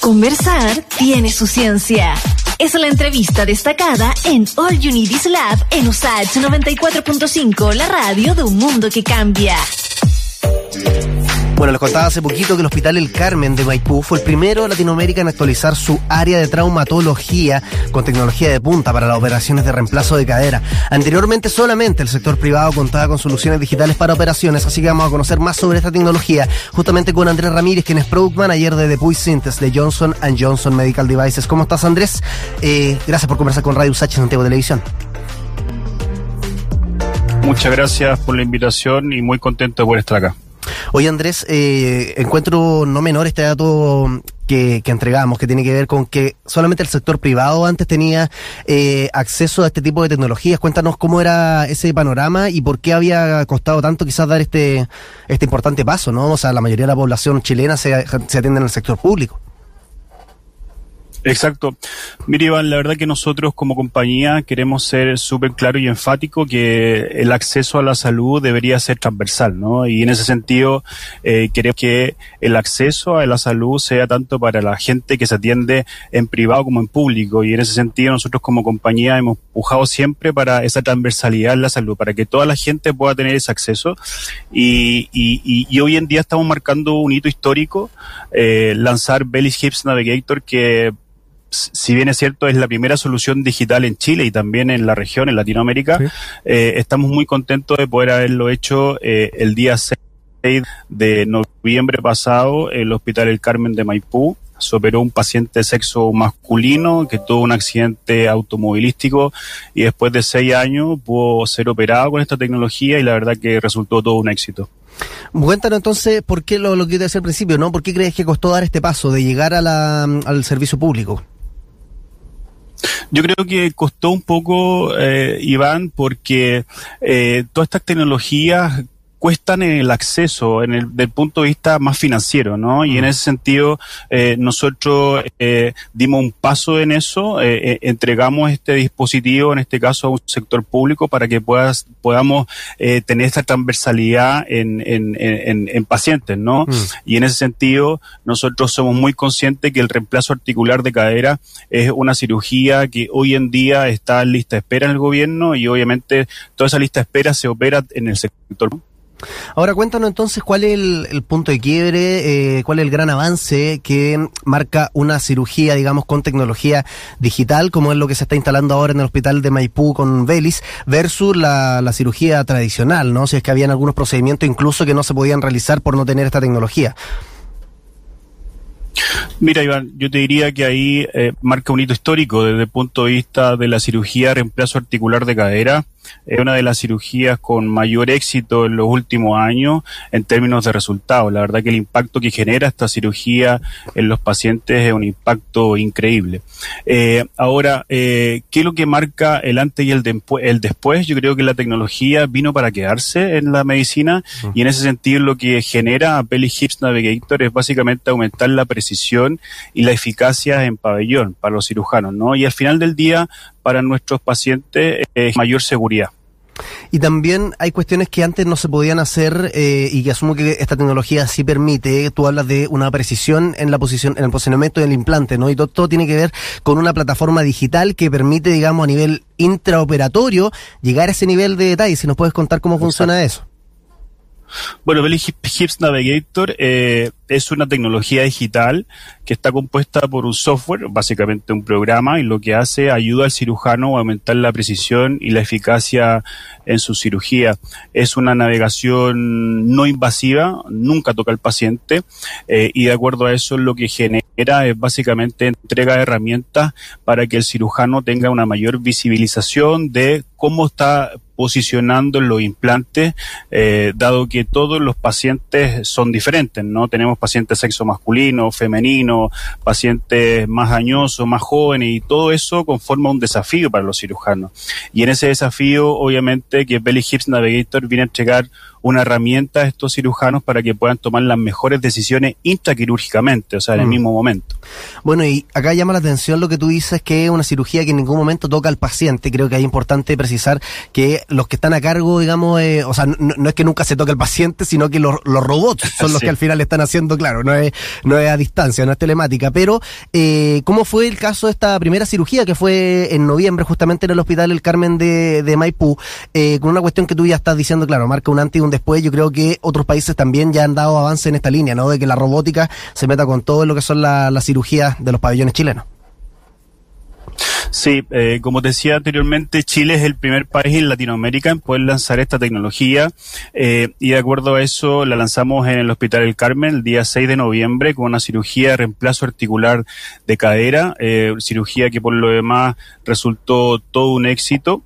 Conversar tiene su ciencia. Es la entrevista destacada en All You Need Is Lab en USAH 94.5, la radio de un mundo que cambia. Bueno, les contaba hace poquito que el Hospital El Carmen de Maipú fue el primero de Latinoamérica en actualizar su área de traumatología con tecnología de punta para las operaciones de reemplazo de cadera. Anteriormente solamente el sector privado contaba con soluciones digitales para operaciones, así que vamos a conocer más sobre esta tecnología justamente con Andrés Ramírez, quien es Product Manager de Depuy Synthes de Johnson Johnson Medical Devices. ¿Cómo estás, Andrés? Eh, gracias por conversar con Radio Usach Santiago Televisión. Muchas gracias por la invitación y muy contento de poder estar acá. Oye Andrés, eh, encuentro no menor este dato que, entregamos, que tiene que ver con que solamente el sector privado antes tenía eh, acceso a este tipo de tecnologías. Cuéntanos cómo era ese panorama y por qué había costado tanto quizás dar este, este importante paso, ¿no? O sea, la mayoría de la población chilena se, se atiende en el sector público. Exacto. Mire, Iván, la verdad que nosotros como compañía queremos ser súper claro y enfático que el acceso a la salud debería ser transversal, ¿no? Y en ese sentido, eh, queremos que el acceso a la salud sea tanto para la gente que se atiende en privado como en público. Y en ese sentido, nosotros como compañía hemos pujado siempre para esa transversalidad en la salud, para que toda la gente pueda tener ese acceso. Y, y, y, hoy en día estamos marcando un hito histórico, eh, lanzar Belly Hips Navigator, que si bien es cierto, es la primera solución digital en Chile y también en la región, en Latinoamérica, eh, estamos muy contentos de poder haberlo hecho eh, el día 6 de noviembre pasado en el Hospital El Carmen de Maipú. Se operó un paciente de sexo masculino que tuvo un accidente automovilístico y después de seis años pudo ser operado con esta tecnología y la verdad que resultó todo un éxito. Cuéntanos entonces por qué lo, lo que te decía al principio, ¿no? ¿Por qué crees que costó dar este paso de llegar a la, al servicio público? Yo creo que costó un poco, eh, Iván, porque eh, todas estas tecnologías cuestan el acceso en el del punto de vista más financiero, ¿no? Y en ese sentido eh, nosotros eh, dimos un paso en eso, eh, entregamos este dispositivo, en este caso a un sector público, para que puedas, podamos tener esta transversalidad en, en, en, en pacientes, ¿no? Mm. Y en ese sentido nosotros somos muy conscientes que el reemplazo articular de cadera es una cirugía que hoy en día está en lista de espera en el gobierno y obviamente toda esa lista de espera se opera en el sector. Ahora cuéntanos entonces cuál es el, punto de quiebre, eh, cuál es el gran avance que marca una cirugía, digamos, con tecnología digital, como es lo que se está instalando ahora en el hospital de Maipú con Vélez, versus la, la cirugía tradicional, ¿no? Si es que habían algunos procedimientos incluso que no se podían realizar por no tener esta tecnología. Mira, Iván, yo te diría que ahí eh, marca un hito histórico desde el punto de vista de la cirugía reemplazo articular de cadera. Es una de las cirugías con mayor éxito en los últimos años en términos de resultados. La verdad que el impacto que genera esta cirugía en los pacientes es un impacto increíble. Eh, ahora, eh, ¿qué es lo que marca el antes y el, el, después? Yo creo que la tecnología vino para quedarse en la medicina y en ese sentido lo que genera Belly Hips Navigator es básicamente aumentar la precisión y la eficacia en pabellón para los cirujanos, ¿no? Y al final del día, para nuestros pacientes, es mayor seguridad. Y también hay cuestiones que antes no se podían hacer eh, y que asumo que esta tecnología sí permite. Tú hablas de una precisión en la posición, en el posicionamiento del implante, ¿no? Y todo, todo tiene que ver con una plataforma digital que permite, digamos, a nivel intraoperatorio llegar a ese nivel de detalle. Si nos puedes contar cómo funciona eso. Bueno, Belly Hips Navigator eh, es una tecnología digital que está compuesta por un software, básicamente un programa, y lo que hace ayuda al cirujano a aumentar la precisión y la eficacia en su cirugía. Es una navegación no invasiva, nunca toca al paciente, eh, y de acuerdo a eso lo que genera es básicamente entrega de herramientas para que el cirujano tenga una mayor visibilización de cómo está posicionando los implantes, eh, dado que todos los pacientes son diferentes, ¿no? Tenemos pacientes sexo masculino, femenino, pacientes más añosos, más jóvenes, y todo eso conforma un desafío para los cirujanos. Y en ese desafío, obviamente, que Belly Hips Navigator viene a entregar una herramienta a estos cirujanos para que puedan tomar las mejores decisiones intraquirúrgicamente, o sea, en el mm. mismo momento. Bueno, y acá llama la atención lo que tú dices, que es una cirugía que en ningún momento toca al paciente. Creo que es importante precisar que los que están a cargo, digamos, eh, o sea, no, es que nunca se toque al paciente, sino que los, robots son los que al final están haciendo, claro, no es, no es a distancia, no es telemática. Pero, eh, ¿cómo fue el caso de esta primera cirugía que fue en noviembre, justamente en el Hospital El Carmen de, de Maipú? Eh, con una cuestión que tú ya estás diciendo, claro, marca un antes y un después. Yo creo que otros países también ya han dado avance en esta línea, ¿no? De que la robótica se meta con todo lo que son las cirugías de los pabellones chilenos. Sí, eh, como decía anteriormente, Chile es el primer país en Latinoamérica en poder lanzar esta tecnología. Eh, y de acuerdo a eso la lanzamos en el Hospital El Carmen el día 6 de noviembre con una cirugía de reemplazo articular de cadera, eh, cirugía que por lo demás resultó todo un éxito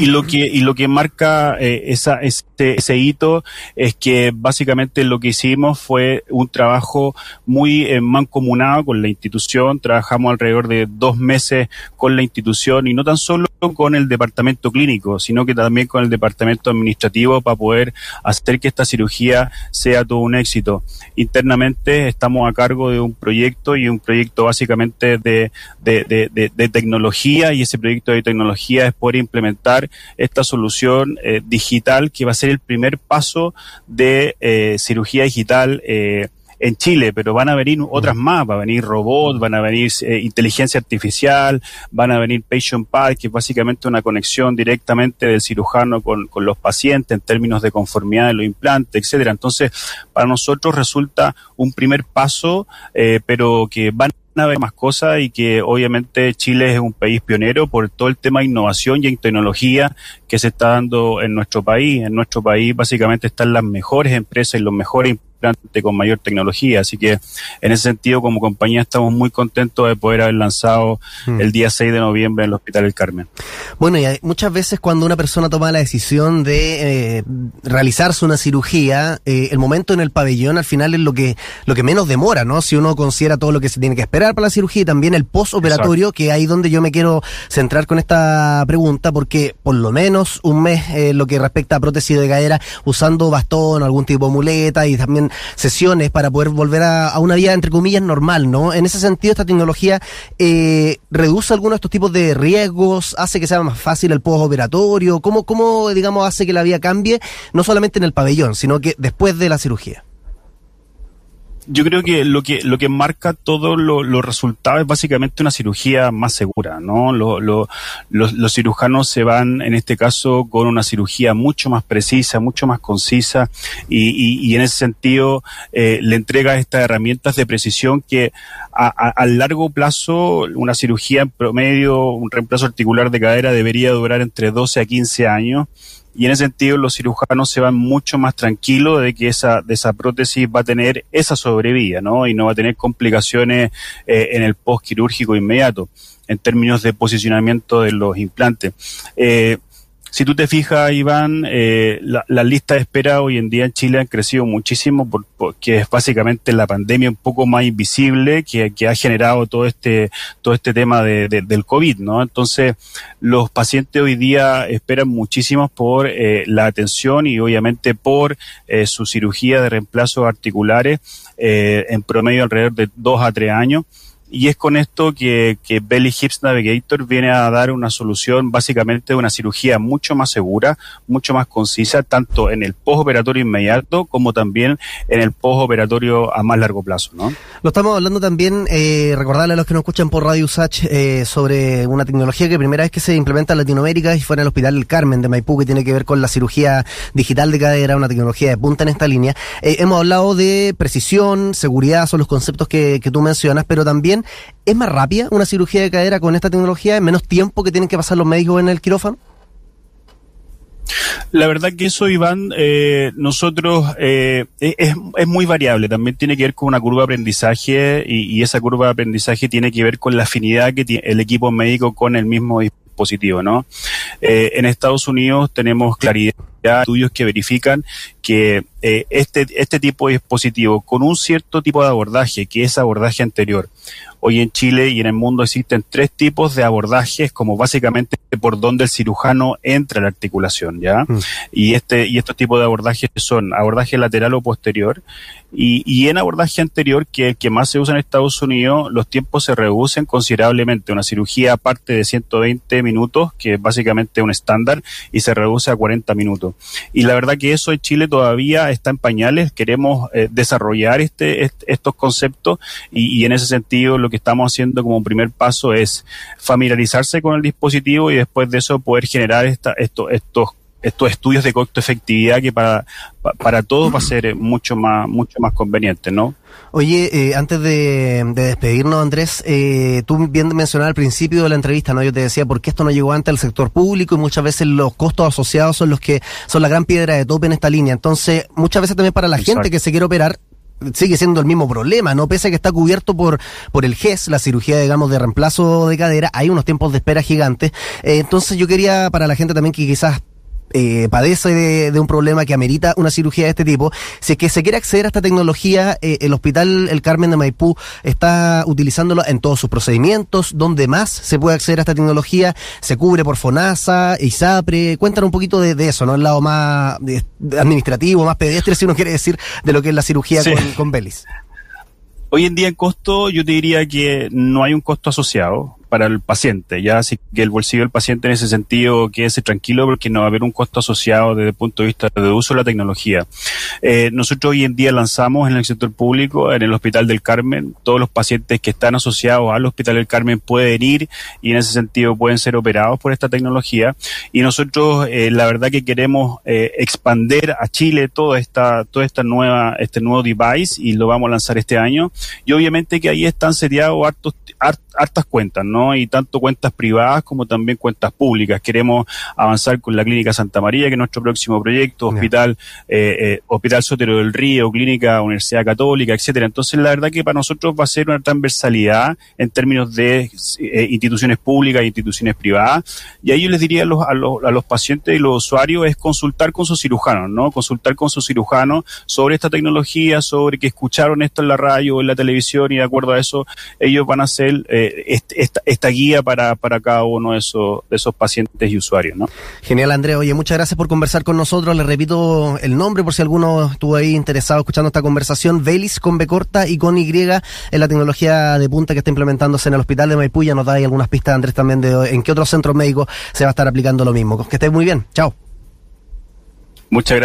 y lo que y lo que marca eh, esa este, ese hito es que básicamente lo que hicimos fue un trabajo muy eh, mancomunado con la institución. Trabajamos alrededor de dos meses con la institución y no tan solo con el departamento clínico sino que también con el departamento administrativo para poder hacer que esta cirugía sea todo un éxito. Internamente estamos a cargo de un proyecto y un proyecto básicamente de, de, de, de tecnología y ese proyecto de tecnología es poder implementar esta solución eh, digital que va a ser el primer paso de eh, cirugía digital eh, en Chile, pero van a venir otras más, va a venir robots, van a venir inteligencia artificial, van a venir patient pad, que es básicamente una conexión directamente del cirujano con, con los pacientes en términos de conformidad de los implantes, etcétera. Entonces, para nosotros resulta un primer paso, pero que van a ver más cosas y que obviamente Chile es un país pionero por todo el tema de innovación y en tecnología que se está dando en nuestro país. En nuestro país básicamente están las mejores empresas y los mejores con mayor tecnología. Así que en ese sentido, como compañía, estamos muy contentos de poder haber lanzado hmm. el día 6 de noviembre en el Hospital del Carmen. Bueno, y muchas veces cuando una persona toma la decisión de eh, realizarse una cirugía, eh, el momento en el pabellón al final es lo que, lo que menos demora, ¿no? Si uno considera todo lo que se tiene que esperar para la cirugía y también el postoperatorio, que ahí donde yo me quiero centrar con esta pregunta, porque por lo menos un mes eh, lo que respecta a prótesis de cadera, usando bastón, algún tipo de muleta y también sesiones para poder volver a, una vida, entre comillas, normal, ¿no? En ese sentido, esta tecnología eh, reduce algunos de estos tipos de riesgos, hace que sea más fácil el postoperatorio, ¿cómo, cómo, digamos, hace que la vida cambie, no solamente en el pabellón, sino que después de la cirugía? Yo creo que lo que lo que marca todos los resultados es básicamente una cirugía más segura, ¿no? los, los, cirujanos se van, en este caso, con una cirugía mucho más precisa, mucho más concisa y, y, en ese sentido eh, le entrega estas herramientas de precisión que a, a, largo plazo una cirugía en promedio, un reemplazo articular de cadera debería durar entre 12 a 15 años y en ese sentido los cirujanos se van mucho más tranquilos de que esa, de esa prótesis va a tener esa sobrevida, ¿no? Y no va a tener complicaciones eh, en el post quirúrgico inmediato en términos de posicionamiento de los implantes. Eh, si tú te fijas, Iván, eh, la, la, lista de espera hoy en día en Chile han crecido muchísimo porque es básicamente la pandemia un poco más invisible que, ha generado todo este, todo este tema de, del COVID, ¿no? Entonces, los pacientes hoy día esperan muchísimo por eh, la atención y obviamente por eh, su cirugía de reemplazo articulares eh, en promedio alrededor de dos a tres años. Y es con esto que, Belly Hips Navigator viene a dar una solución básicamente una cirugía mucho más segura, mucho más concisa, tanto en el postoperatorio inmediato como también en el postoperatorio a más largo plazo. ¿no? Lo estamos hablando también, eh, recordarle a los que nos escuchan por Radio Usach eh, sobre una tecnología que primera vez que se implementa en Latinoamérica y fue en el Hospital El Carmen de Maipú, que tiene que ver con la cirugía digital de cadera, una tecnología de punta en esta línea. Eh, hemos hablado de precisión, seguridad, son los conceptos que tú mencionas, pero también ¿Es más rápida una cirugía de cadera con esta tecnología? ¿En menos tiempo que tienen que pasar los médicos en el quirófano? La verdad que eso, Iván, eh, nosotros eh, es, muy variable. También tiene que ver con una curva de aprendizaje y, esa curva de aprendizaje tiene que ver con la afinidad que tiene el equipo médico con el mismo dispositivo, ¿no? Eh, en Estados Unidos tenemos claridad estudios que verifican que eh, este, este tipo de dispositivo con un cierto tipo de abordaje, que es abordaje anterior, Hoy en Chile y en el mundo existen tres tipos de abordajes, como básicamente por donde el cirujano entra a la articulación, ¿ya? Mm. Y este, y estos tipos de abordajes son abordaje lateral o posterior, y, y en abordaje anterior, que que más se usa en Estados Unidos, los tiempos se reducen considerablemente. Una cirugía parte de 120 minutos, que es básicamente un estándar, y se reduce a 40 minutos. Y la verdad que eso en Chile todavía está en pañales. Queremos eh, desarrollar este, estos conceptos y, y en ese sentido lo que estamos haciendo como primer paso es familiarizarse con el dispositivo y después de eso poder generar esta, esto, estos estos estudios de costo efectividad que para, para todos va a ser mucho más mucho más conveniente, ¿no? Oye, eh, antes de, despedirnos, Andrés, eh, tú bien mencionabas al principio de la entrevista, ¿no? Yo te decía, ¿por qué esto no llegó antes al sector público? Y muchas veces los costos asociados son los que son la gran piedra de tope en esta línea. Entonces, muchas veces también para la gente que se quiere operar, sigue siendo el mismo problema, ¿no? Pese a que está cubierto por, por el GES, la cirugía, digamos, de reemplazo de cadera, hay unos tiempos de espera gigantes. Eh, entonces yo quería, para la gente también que quizás eh, padece de, un problema que amerita una cirugía de este tipo, si es que se quiere acceder a esta tecnología, eh, el Hospital El Carmen de Maipú está utilizándolo en todos sus procedimientos, donde más se puede acceder a esta tecnología, se cubre por FONASA, ISAPRE, cuéntanos un poquito de, eso, ¿no? El lado más administrativo, más pedestre, si uno quiere decir, de lo que es la cirugía con, con Belis. Hoy en día en costo yo te diría que no hay un costo asociado para el paciente, ya así que el bolsillo del paciente en ese sentido quede tranquilo porque no va a haber un costo asociado desde el punto de vista de uso de la tecnología. Eh, nosotros hoy en día lanzamos en el sector público, en el Hospital del Carmen, todos los pacientes que están asociados al Hospital del Carmen pueden ir y en ese sentido pueden ser operados por esta tecnología y nosotros eh, la verdad que queremos eh, expander a Chile toda esta toda esta nueva este nuevo device y lo vamos a lanzar este año y obviamente que ahí están seriados hartos hartas cuentas, ¿no? Y tanto cuentas privadas como también cuentas públicas. Queremos avanzar con la Clínica Santa María, que es nuestro próximo proyecto, Hospital, eh, eh, Hospital Sotero del Río, Clínica Universidad Católica, etcétera. Entonces, la verdad que para nosotros va a ser una transversalidad en términos de eh, instituciones públicas e instituciones privadas. Y ahí yo les diría a los, a los, a los pacientes y los usuarios es consultar con sus cirujanos, ¿no? Consultar con sus cirujanos sobre esta tecnología, sobre que escucharon esto en la radio o en la televisión y de acuerdo a eso ellos van a hacer eh, esta, esta, guía para, para cada uno de esos, de esos pacientes y usuarios. ¿no? Genial, Andrés. Oye, muchas gracias por conversar con nosotros. Le repito el nombre por si alguno estuvo ahí interesado escuchando esta conversación. Velis con B corta y con Y en la tecnología de punta que está implementándose en el hospital de Maipú. Ya nos da ahí algunas pistas, Andrés, también de en qué otros centros médicos se va a estar aplicando lo mismo. Que estés muy bien. Chao. Muchas gracias.